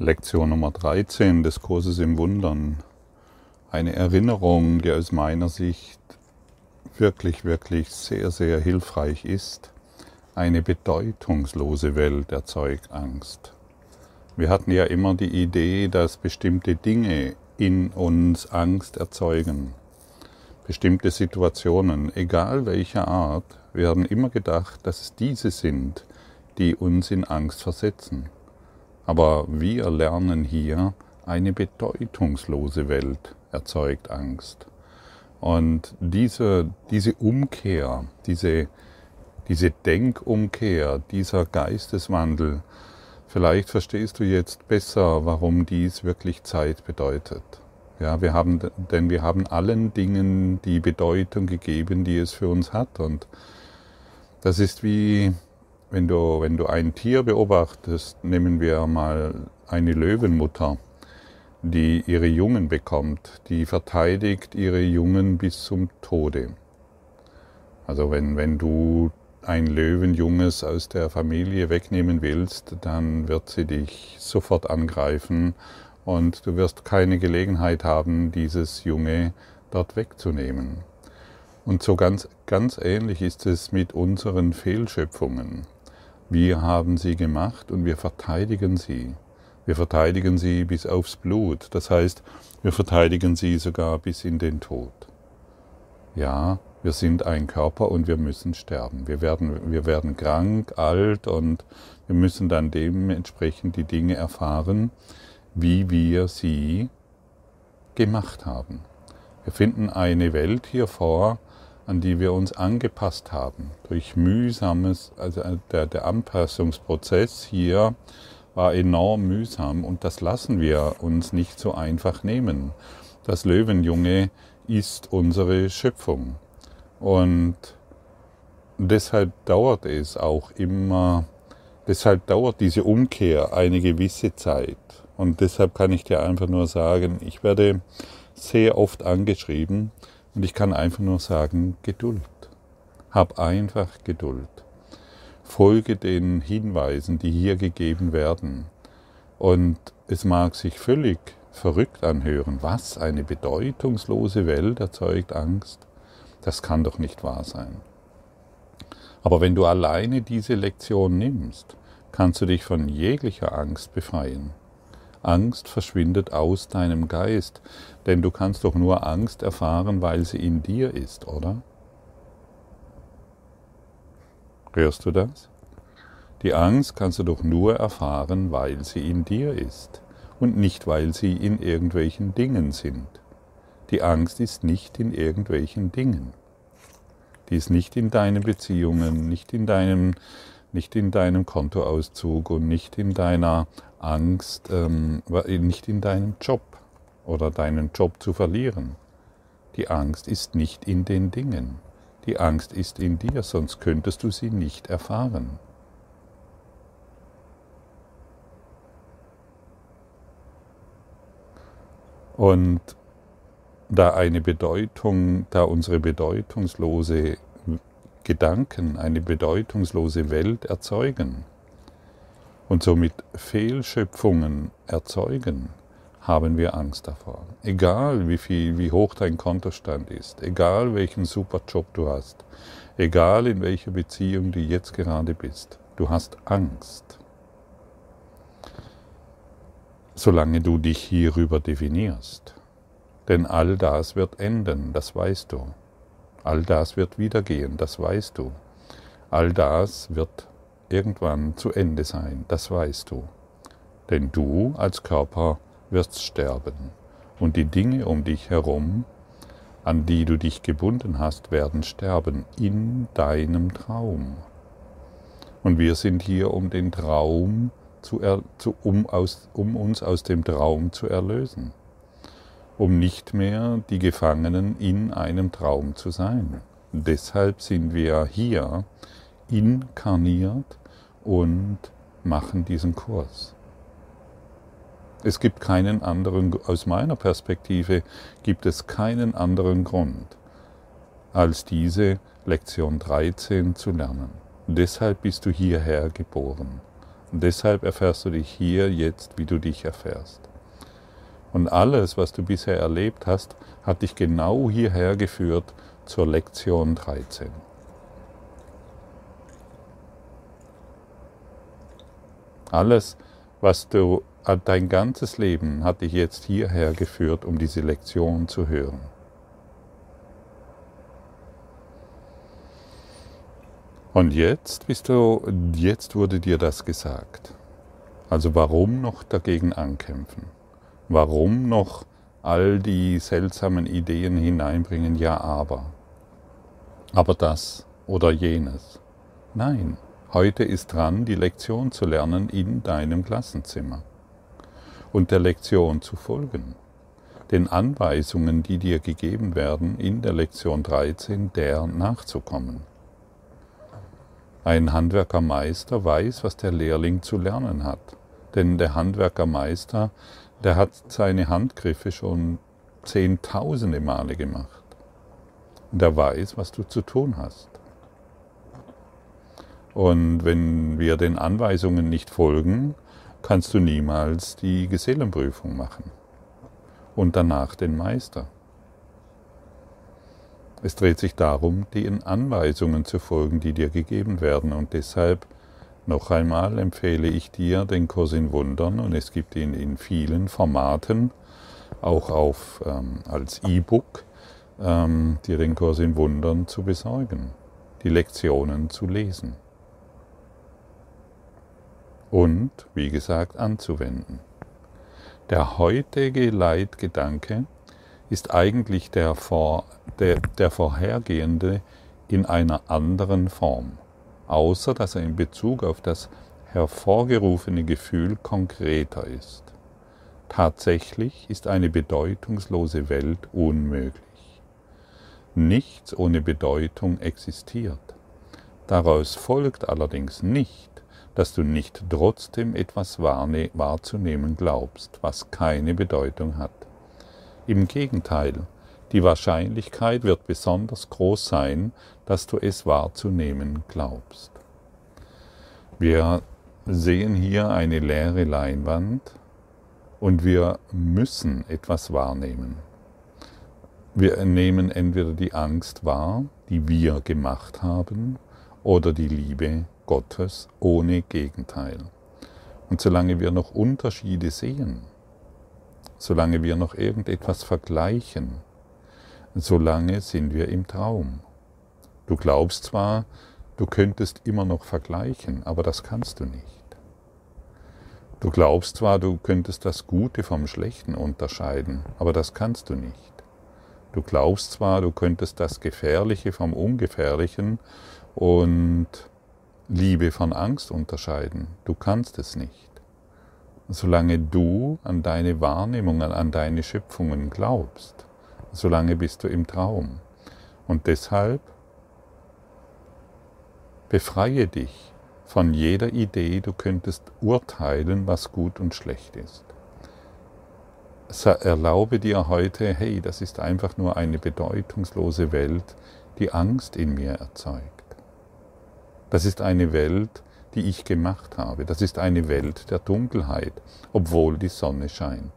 Lektion Nummer 13 des Kurses im Wundern. Eine Erinnerung, die aus meiner Sicht wirklich, wirklich sehr, sehr hilfreich ist. Eine bedeutungslose Welt erzeugt Angst. Wir hatten ja immer die Idee, dass bestimmte Dinge in uns Angst erzeugen. Bestimmte Situationen, egal welcher Art, wir haben immer gedacht, dass es diese sind, die uns in Angst versetzen. Aber wir lernen hier, eine bedeutungslose Welt erzeugt Angst. Und diese, diese Umkehr, diese, diese Denkumkehr, dieser Geisteswandel, vielleicht verstehst du jetzt besser, warum dies wirklich Zeit bedeutet. Ja, wir haben, denn wir haben allen Dingen die Bedeutung gegeben, die es für uns hat. Und das ist wie, wenn du, wenn du ein Tier beobachtest, nehmen wir mal eine Löwenmutter, die ihre Jungen bekommt, die verteidigt ihre Jungen bis zum Tode. Also wenn, wenn du ein Löwenjunges aus der Familie wegnehmen willst, dann wird sie dich sofort angreifen und du wirst keine Gelegenheit haben, dieses Junge dort wegzunehmen. Und so ganz, ganz ähnlich ist es mit unseren Fehlschöpfungen. Wir haben sie gemacht und wir verteidigen sie. Wir verteidigen sie bis aufs Blut. Das heißt, wir verteidigen sie sogar bis in den Tod. Ja, wir sind ein Körper und wir müssen sterben. Wir werden, wir werden krank, alt und wir müssen dann dementsprechend die Dinge erfahren, wie wir sie gemacht haben. Wir finden eine Welt hier vor, an die wir uns angepasst haben. Durch mühsames, also äh, der, der Anpassungsprozess hier war enorm mühsam und das lassen wir uns nicht so einfach nehmen. Das Löwenjunge ist unsere Schöpfung und deshalb dauert es auch immer, deshalb dauert diese Umkehr eine gewisse Zeit. Und deshalb kann ich dir einfach nur sagen, ich werde sehr oft angeschrieben, und ich kann einfach nur sagen, Geduld. Hab einfach Geduld. Folge den Hinweisen, die hier gegeben werden. Und es mag sich völlig verrückt anhören. Was? Eine bedeutungslose Welt erzeugt Angst? Das kann doch nicht wahr sein. Aber wenn du alleine diese Lektion nimmst, kannst du dich von jeglicher Angst befreien. Angst verschwindet aus deinem Geist, denn du kannst doch nur Angst erfahren, weil sie in dir ist, oder? Hörst du das? Die Angst kannst du doch nur erfahren, weil sie in dir ist und nicht, weil sie in irgendwelchen Dingen sind. Die Angst ist nicht in irgendwelchen Dingen. Die ist nicht in deinen Beziehungen, nicht in deinem, nicht in deinem Kontoauszug und nicht in deiner Angst, ähm, nicht in deinem Job oder deinen Job zu verlieren. Die Angst ist nicht in den Dingen. Die Angst ist in dir, sonst könntest du sie nicht erfahren. Und da eine Bedeutung, da unsere bedeutungslose Gedanken eine bedeutungslose Welt erzeugen, und somit Fehlschöpfungen erzeugen, haben wir Angst davor. Egal wie viel, wie hoch dein Kontostand ist, egal welchen super Job du hast, egal in welcher Beziehung du jetzt gerade bist, du hast Angst. Solange du dich hierüber definierst. Denn all das wird enden, das weißt du. All das wird wiedergehen, das weißt du. All das wird irgendwann zu Ende sein, das weißt du. Denn du als Körper wirst sterben und die Dinge um dich herum, an die du dich gebunden hast, werden sterben in deinem Traum. Und wir sind hier, um den Traum zu, zu um, aus, um uns aus dem Traum zu erlösen, um nicht mehr die Gefangenen in einem Traum zu sein. Deshalb sind wir hier inkarniert und machen diesen Kurs. Es gibt keinen anderen, aus meiner Perspektive gibt es keinen anderen Grund, als diese Lektion 13 zu lernen. Deshalb bist du hierher geboren. Und deshalb erfährst du dich hier jetzt, wie du dich erfährst. Und alles, was du bisher erlebt hast, hat dich genau hierher geführt zur Lektion 13. Alles, was du, dein ganzes Leben hat dich jetzt hierher geführt, um diese Lektion zu hören. Und jetzt bist du, jetzt wurde dir das gesagt. Also warum noch dagegen ankämpfen? Warum noch all die seltsamen Ideen hineinbringen? Ja, aber. Aber das oder jenes. Nein, heute ist dran, die Lektion zu lernen in deinem Klassenzimmer und der Lektion zu folgen. Den Anweisungen, die dir gegeben werden, in der Lektion 13 der nachzukommen. Ein Handwerkermeister weiß, was der Lehrling zu lernen hat, denn der Handwerkermeister, der hat seine Handgriffe schon zehntausende Male gemacht. Und er weiß, was du zu tun hast. Und wenn wir den Anweisungen nicht folgen, kannst du niemals die Gesellenprüfung machen und danach den Meister. Es dreht sich darum, den Anweisungen zu folgen, die dir gegeben werden. Und deshalb noch einmal empfehle ich dir den Kurs in Wundern und es gibt ihn in vielen Formaten, auch auf, ähm, als E-Book, ähm, dir den Kurs in Wundern zu besorgen, die Lektionen zu lesen und, wie gesagt, anzuwenden. Der heutige Leitgedanke ist eigentlich der, vor, der, der vorhergehende in einer anderen Form, außer dass er in Bezug auf das hervorgerufene Gefühl konkreter ist. Tatsächlich ist eine bedeutungslose Welt unmöglich. Nichts ohne Bedeutung existiert. Daraus folgt allerdings nicht, dass du nicht trotzdem etwas wahrzunehmen glaubst, was keine Bedeutung hat. Im Gegenteil, die Wahrscheinlichkeit wird besonders groß sein, dass du es wahrzunehmen glaubst. Wir sehen hier eine leere Leinwand und wir müssen etwas wahrnehmen. Wir nehmen entweder die Angst wahr, die wir gemacht haben, oder die Liebe Gottes ohne Gegenteil. Und solange wir noch Unterschiede sehen, solange wir noch irgendetwas vergleichen, solange sind wir im Traum. Du glaubst zwar, du könntest immer noch vergleichen, aber das kannst du nicht. Du glaubst zwar, du könntest das Gute vom Schlechten unterscheiden, aber das kannst du nicht. Du glaubst zwar, du könntest das Gefährliche vom Ungefährlichen und Liebe von Angst unterscheiden, du kannst es nicht solange du an deine Wahrnehmungen, an deine Schöpfungen glaubst, solange bist du im Traum. Und deshalb befreie dich von jeder Idee, du könntest urteilen, was gut und schlecht ist. Erlaube dir heute, hey, das ist einfach nur eine bedeutungslose Welt, die Angst in mir erzeugt. Das ist eine Welt, die ich gemacht habe. Das ist eine Welt der Dunkelheit, obwohl die Sonne scheint.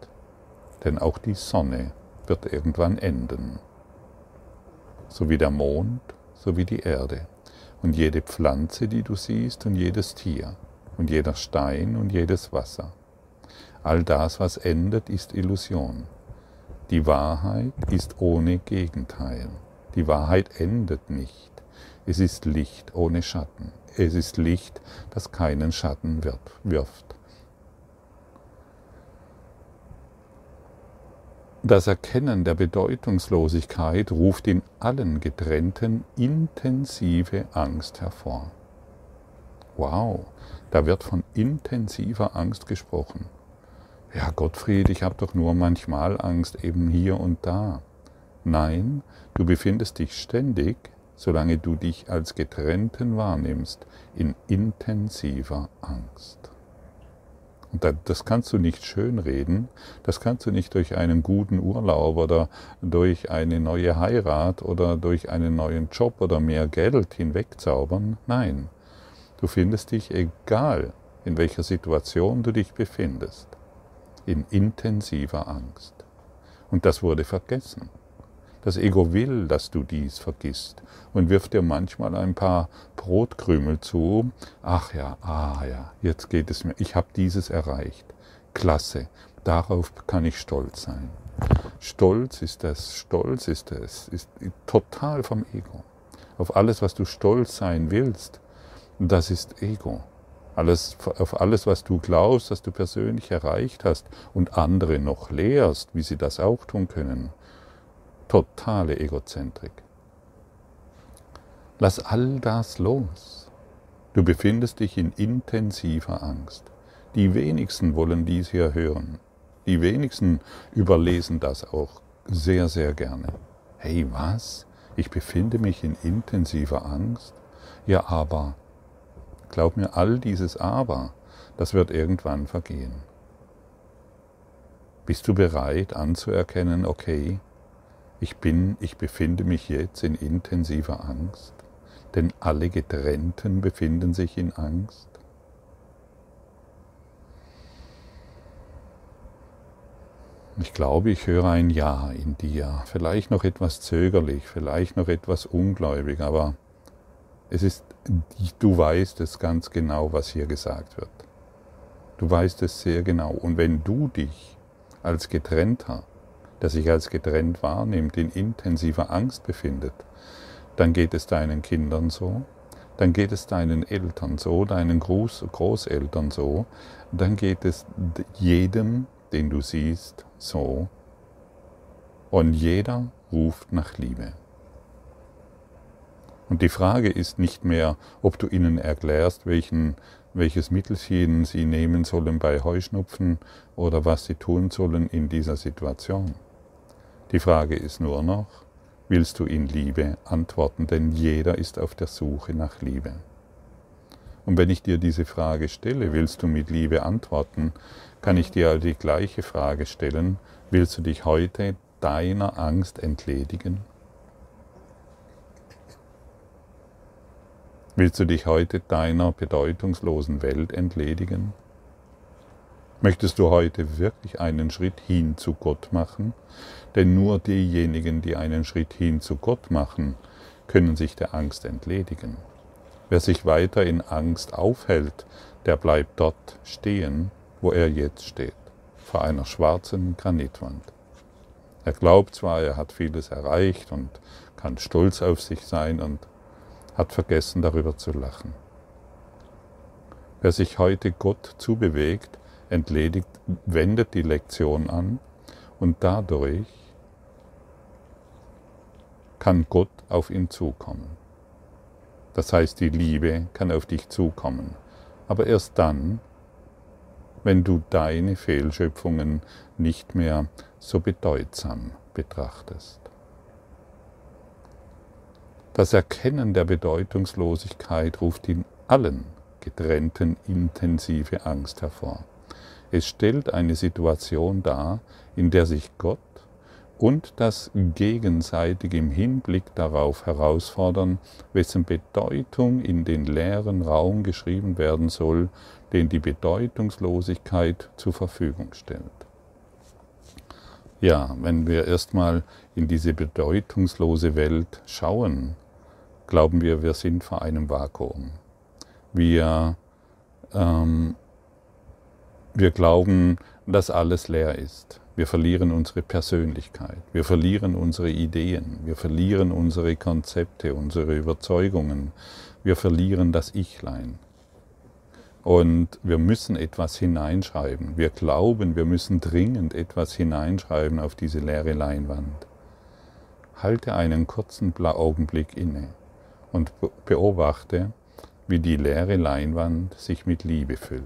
Denn auch die Sonne wird irgendwann enden. So wie der Mond, so wie die Erde. Und jede Pflanze, die du siehst, und jedes Tier, und jeder Stein und jedes Wasser. All das, was endet, ist Illusion. Die Wahrheit ist ohne Gegenteil. Die Wahrheit endet nicht. Es ist Licht ohne Schatten. Es ist Licht, das keinen Schatten wirft. Das Erkennen der Bedeutungslosigkeit ruft in allen Getrennten intensive Angst hervor. Wow, da wird von intensiver Angst gesprochen. Ja, Gottfried, ich habe doch nur manchmal Angst eben hier und da. Nein, du befindest dich ständig solange du dich als getrennten wahrnimmst, in intensiver Angst. Und das kannst du nicht schönreden, das kannst du nicht durch einen guten Urlaub oder durch eine neue Heirat oder durch einen neuen Job oder mehr Geld hinwegzaubern. Nein, du findest dich, egal in welcher Situation du dich befindest. In intensiver Angst. Und das wurde vergessen. Das Ego will, dass du dies vergisst und wirft dir manchmal ein paar Brotkrümel zu. Ach ja, ah ja, jetzt geht es mir. Ich habe dieses erreicht. Klasse, darauf kann ich stolz sein. Stolz ist das, Stolz ist das, ist total vom Ego. Auf alles, was du stolz sein willst, das ist Ego. Alles, auf alles, was du glaubst, dass du persönlich erreicht hast und andere noch lehrst, wie sie das auch tun können. Totale Egozentrik. Lass all das los. Du befindest dich in intensiver Angst. Die wenigsten wollen dies hier hören. Die wenigsten überlesen das auch sehr, sehr gerne. Hey, was? Ich befinde mich in intensiver Angst? Ja, aber, glaub mir, all dieses Aber, das wird irgendwann vergehen. Bist du bereit anzuerkennen, okay, ich bin, ich befinde mich jetzt in intensiver Angst? Denn alle Getrennten befinden sich in Angst. Ich glaube, ich höre ein Ja in dir. Vielleicht noch etwas zögerlich, vielleicht noch etwas ungläubig, aber es ist, du weißt es ganz genau, was hier gesagt wird. Du weißt es sehr genau. Und wenn du dich als Getrennter, der sich als getrennt wahrnimmt, in intensiver Angst befindet, dann geht es deinen Kindern so, dann geht es deinen Eltern so, deinen Groß Großeltern so, dann geht es jedem, den du siehst, so. Und jeder ruft nach Liebe. Und die Frage ist nicht mehr, ob du ihnen erklärst, welchen, welches Mittelchen sie nehmen sollen bei Heuschnupfen oder was sie tun sollen in dieser Situation. Die Frage ist nur noch, willst du in Liebe antworten, denn jeder ist auf der Suche nach Liebe. Und wenn ich dir diese Frage stelle, willst du mit Liebe antworten, kann ich dir die gleiche Frage stellen, willst du dich heute deiner Angst entledigen? Willst du dich heute deiner bedeutungslosen Welt entledigen? Möchtest du heute wirklich einen Schritt hin zu Gott machen? Denn nur diejenigen, die einen Schritt hin zu Gott machen, können sich der Angst entledigen. Wer sich weiter in Angst aufhält, der bleibt dort stehen, wo er jetzt steht, vor einer schwarzen Granitwand. Er glaubt zwar, er hat vieles erreicht und kann stolz auf sich sein und hat vergessen darüber zu lachen. Wer sich heute Gott zubewegt, entledigt, wendet die Lektion an und dadurch kann Gott auf ihn zukommen. Das heißt, die Liebe kann auf dich zukommen. Aber erst dann, wenn du deine Fehlschöpfungen nicht mehr so bedeutsam betrachtest. Das Erkennen der Bedeutungslosigkeit ruft in allen Getrennten intensive Angst hervor. Es stellt eine Situation dar, in der sich Gott und das gegenseitig im Hinblick darauf herausfordern, wessen Bedeutung in den leeren Raum geschrieben werden soll, den die Bedeutungslosigkeit zur Verfügung stellt. Ja, wenn wir erstmal in diese bedeutungslose Welt schauen, glauben wir, wir sind vor einem Vakuum. Wir, ähm, wir glauben, dass alles leer ist. Wir verlieren unsere Persönlichkeit, wir verlieren unsere Ideen, wir verlieren unsere Konzepte, unsere Überzeugungen, wir verlieren das Ichlein. Und wir müssen etwas hineinschreiben. Wir glauben, wir müssen dringend etwas hineinschreiben auf diese leere Leinwand. Halte einen kurzen Augenblick inne und beobachte, wie die leere Leinwand sich mit Liebe füllt.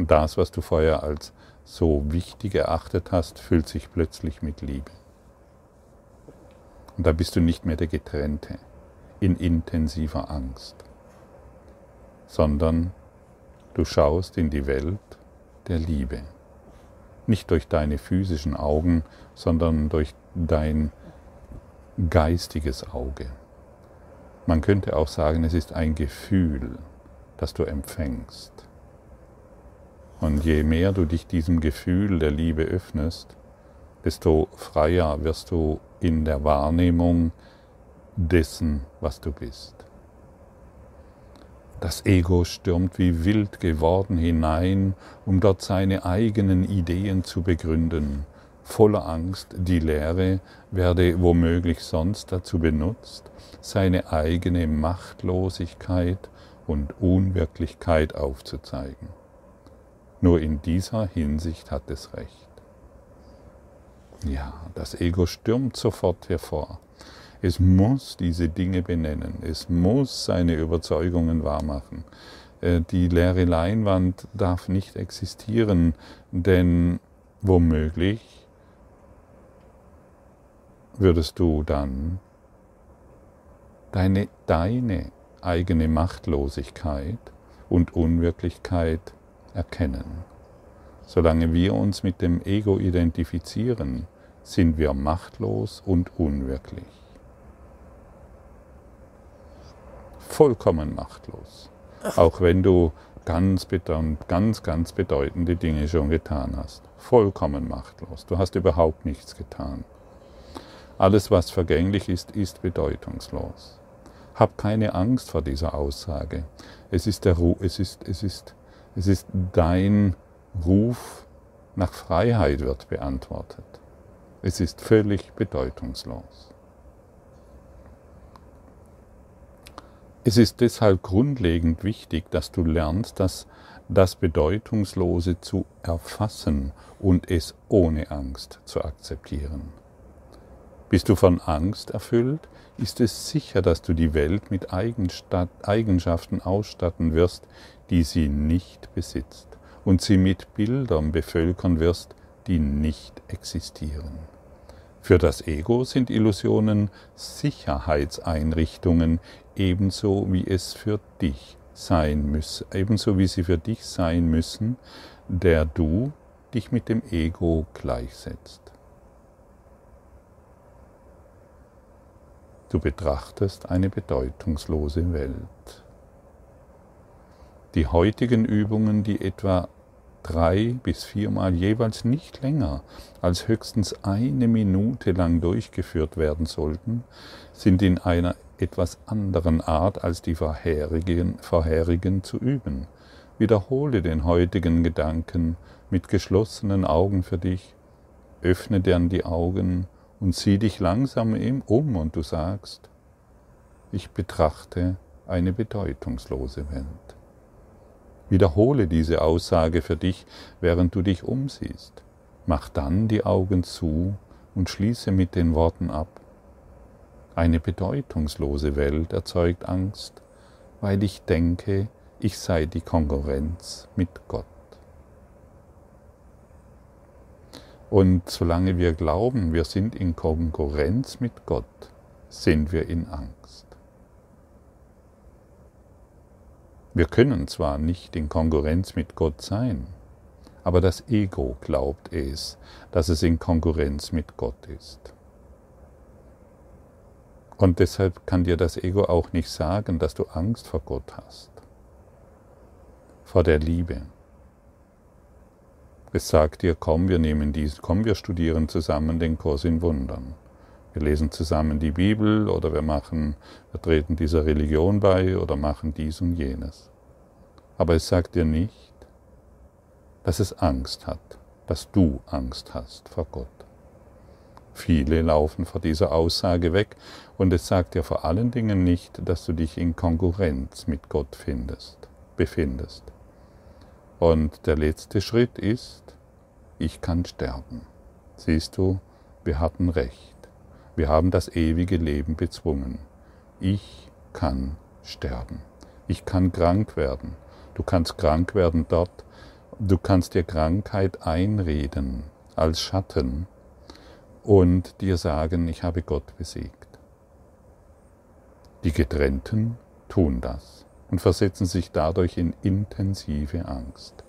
Und das, was du vorher als so wichtig erachtet hast, füllt sich plötzlich mit Liebe. Und da bist du nicht mehr der Getrennte in intensiver Angst, sondern du schaust in die Welt der Liebe. Nicht durch deine physischen Augen, sondern durch dein geistiges Auge. Man könnte auch sagen, es ist ein Gefühl, das du empfängst. Und je mehr du dich diesem Gefühl der Liebe öffnest, desto freier wirst du in der Wahrnehmung dessen, was du bist. Das Ego stürmt wie wild geworden hinein, um dort seine eigenen Ideen zu begründen. Voller Angst, die Lehre werde womöglich sonst dazu benutzt, seine eigene Machtlosigkeit und Unwirklichkeit aufzuzeigen. Nur in dieser Hinsicht hat es recht. Ja, das Ego stürmt sofort hervor. Es muss diese Dinge benennen. Es muss seine Überzeugungen wahrmachen. Äh, die leere Leinwand darf nicht existieren, denn womöglich würdest du dann deine, deine eigene Machtlosigkeit und Unwirklichkeit erkennen. Solange wir uns mit dem Ego identifizieren, sind wir machtlos und unwirklich. Vollkommen machtlos. Auch wenn du ganz, ganz, ganz bedeutende Dinge schon getan hast. Vollkommen machtlos. Du hast überhaupt nichts getan. Alles, was vergänglich ist, ist bedeutungslos. Hab keine Angst vor dieser Aussage. Es ist, der, es ist, es ist, es ist dein Ruf nach Freiheit wird beantwortet. Es ist völlig bedeutungslos. Es ist deshalb grundlegend wichtig, dass du lernst, dass das Bedeutungslose zu erfassen und es ohne Angst zu akzeptieren. Bist du von Angst erfüllt, ist es sicher, dass du die Welt mit Eigenschaften ausstatten wirst, die sie nicht besitzt, und sie mit Bildern bevölkern wirst, die nicht existieren. Für das Ego sind Illusionen Sicherheitseinrichtungen, ebenso wie es für dich sein müssen, ebenso wie sie für dich sein müssen, der du dich mit dem Ego gleichsetzt. Du betrachtest eine bedeutungslose Welt. Die heutigen Übungen, die etwa drei bis viermal jeweils nicht länger als höchstens eine Minute lang durchgeführt werden sollten, sind in einer etwas anderen Art als die vorherigen, vorherigen zu üben. Wiederhole den heutigen Gedanken mit geschlossenen Augen für dich, öffne dann die Augen und sieh dich langsam um und du sagst, ich betrachte eine bedeutungslose Welt. Wiederhole diese Aussage für dich, während du dich umsiehst. Mach dann die Augen zu und schließe mit den Worten ab. Eine bedeutungslose Welt erzeugt Angst, weil ich denke, ich sei die Konkurrenz mit Gott. Und solange wir glauben, wir sind in Konkurrenz mit Gott, sind wir in Angst. Wir können zwar nicht in Konkurrenz mit Gott sein, aber das Ego glaubt es, dass es in Konkurrenz mit Gott ist. Und deshalb kann dir das Ego auch nicht sagen, dass du Angst vor Gott hast, vor der Liebe. Es sagt dir, komm, wir nehmen dies, komm, wir studieren zusammen den Kurs in Wundern. Wir lesen zusammen die Bibel oder wir machen, wir treten dieser Religion bei oder machen dies und jenes. Aber es sagt dir nicht, dass es Angst hat, dass du Angst hast vor Gott. Viele laufen vor dieser Aussage weg und es sagt dir vor allen Dingen nicht, dass du dich in Konkurrenz mit Gott findest, befindest. Und der letzte Schritt ist, ich kann sterben. Siehst du, wir hatten recht. Wir haben das ewige Leben bezwungen. Ich kann sterben. Ich kann krank werden. Du kannst krank werden dort. Du kannst dir Krankheit einreden als Schatten und dir sagen, ich habe Gott besiegt. Die Getrennten tun das und versetzen sich dadurch in intensive Angst.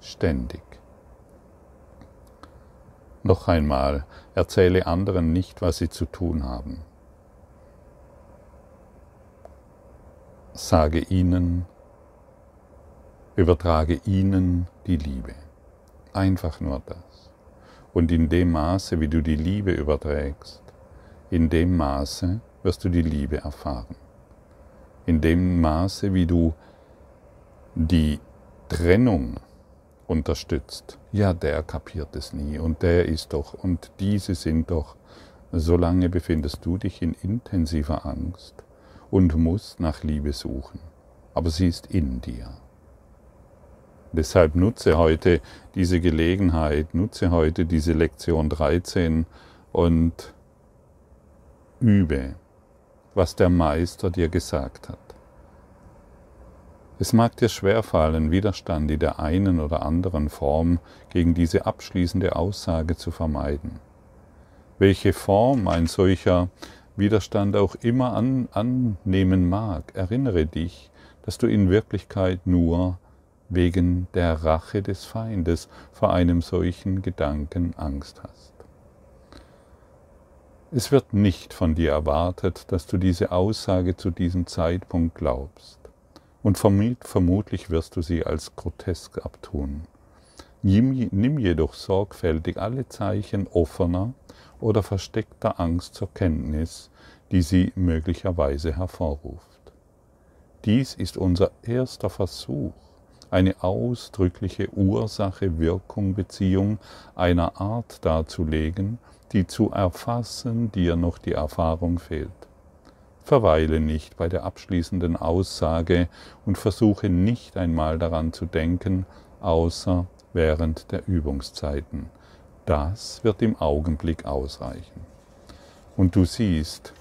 Ständig. Noch einmal, erzähle anderen nicht, was sie zu tun haben. sage ihnen, übertrage ihnen die Liebe. Einfach nur das. Und in dem Maße, wie du die Liebe überträgst, in dem Maße wirst du die Liebe erfahren. In dem Maße, wie du die Trennung unterstützt, ja, der kapiert es nie und der ist doch und diese sind doch, solange befindest du dich in intensiver Angst und musst nach Liebe suchen. Aber sie ist in dir. Deshalb nutze heute diese Gelegenheit, nutze heute diese Lektion 13 und übe, was der Meister dir gesagt hat. Es mag dir schwerfallen, Widerstand in der einen oder anderen Form gegen diese abschließende Aussage zu vermeiden. Welche Form ein solcher Widerstand auch immer an, annehmen mag, erinnere dich, dass du in Wirklichkeit nur wegen der Rache des Feindes vor einem solchen Gedanken Angst hast. Es wird nicht von dir erwartet, dass du diese Aussage zu diesem Zeitpunkt glaubst, und vermutlich wirst du sie als grotesk abtun. Nimm jedoch sorgfältig alle Zeichen offener oder versteckter Angst zur Kenntnis, die sie möglicherweise hervorruft. Dies ist unser erster Versuch, eine ausdrückliche Ursache-Wirkung-Beziehung einer Art darzulegen, die zu erfassen dir noch die Erfahrung fehlt. Verweile nicht bei der abschließenden Aussage und versuche nicht einmal daran zu denken, außer während der Übungszeiten. Das wird im Augenblick ausreichen. Und du siehst,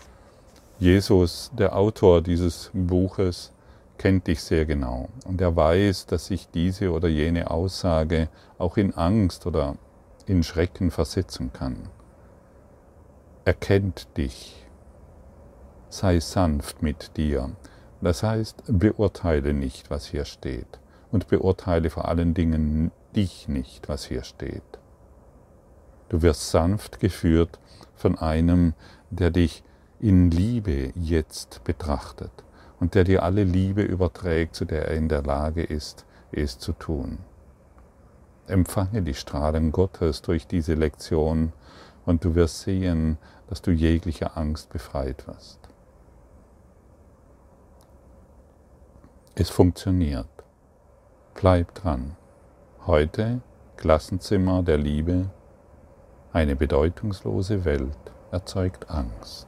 Jesus, der Autor dieses Buches, kennt dich sehr genau und er weiß, dass sich diese oder jene Aussage auch in Angst oder in Schrecken versetzen kann. Er kennt dich. Sei sanft mit dir. Das heißt, beurteile nicht, was hier steht und beurteile vor allen Dingen dich nicht, was hier steht. Du wirst sanft geführt von einem, der dich in Liebe jetzt betrachtet und der dir alle Liebe überträgt, zu der er in der Lage ist, es zu tun. Empfange die Strahlen Gottes durch diese Lektion und du wirst sehen, dass du jeglicher Angst befreit wirst. Es funktioniert. Bleib dran. Heute Klassenzimmer der Liebe. Eine bedeutungslose Welt erzeugt Angst.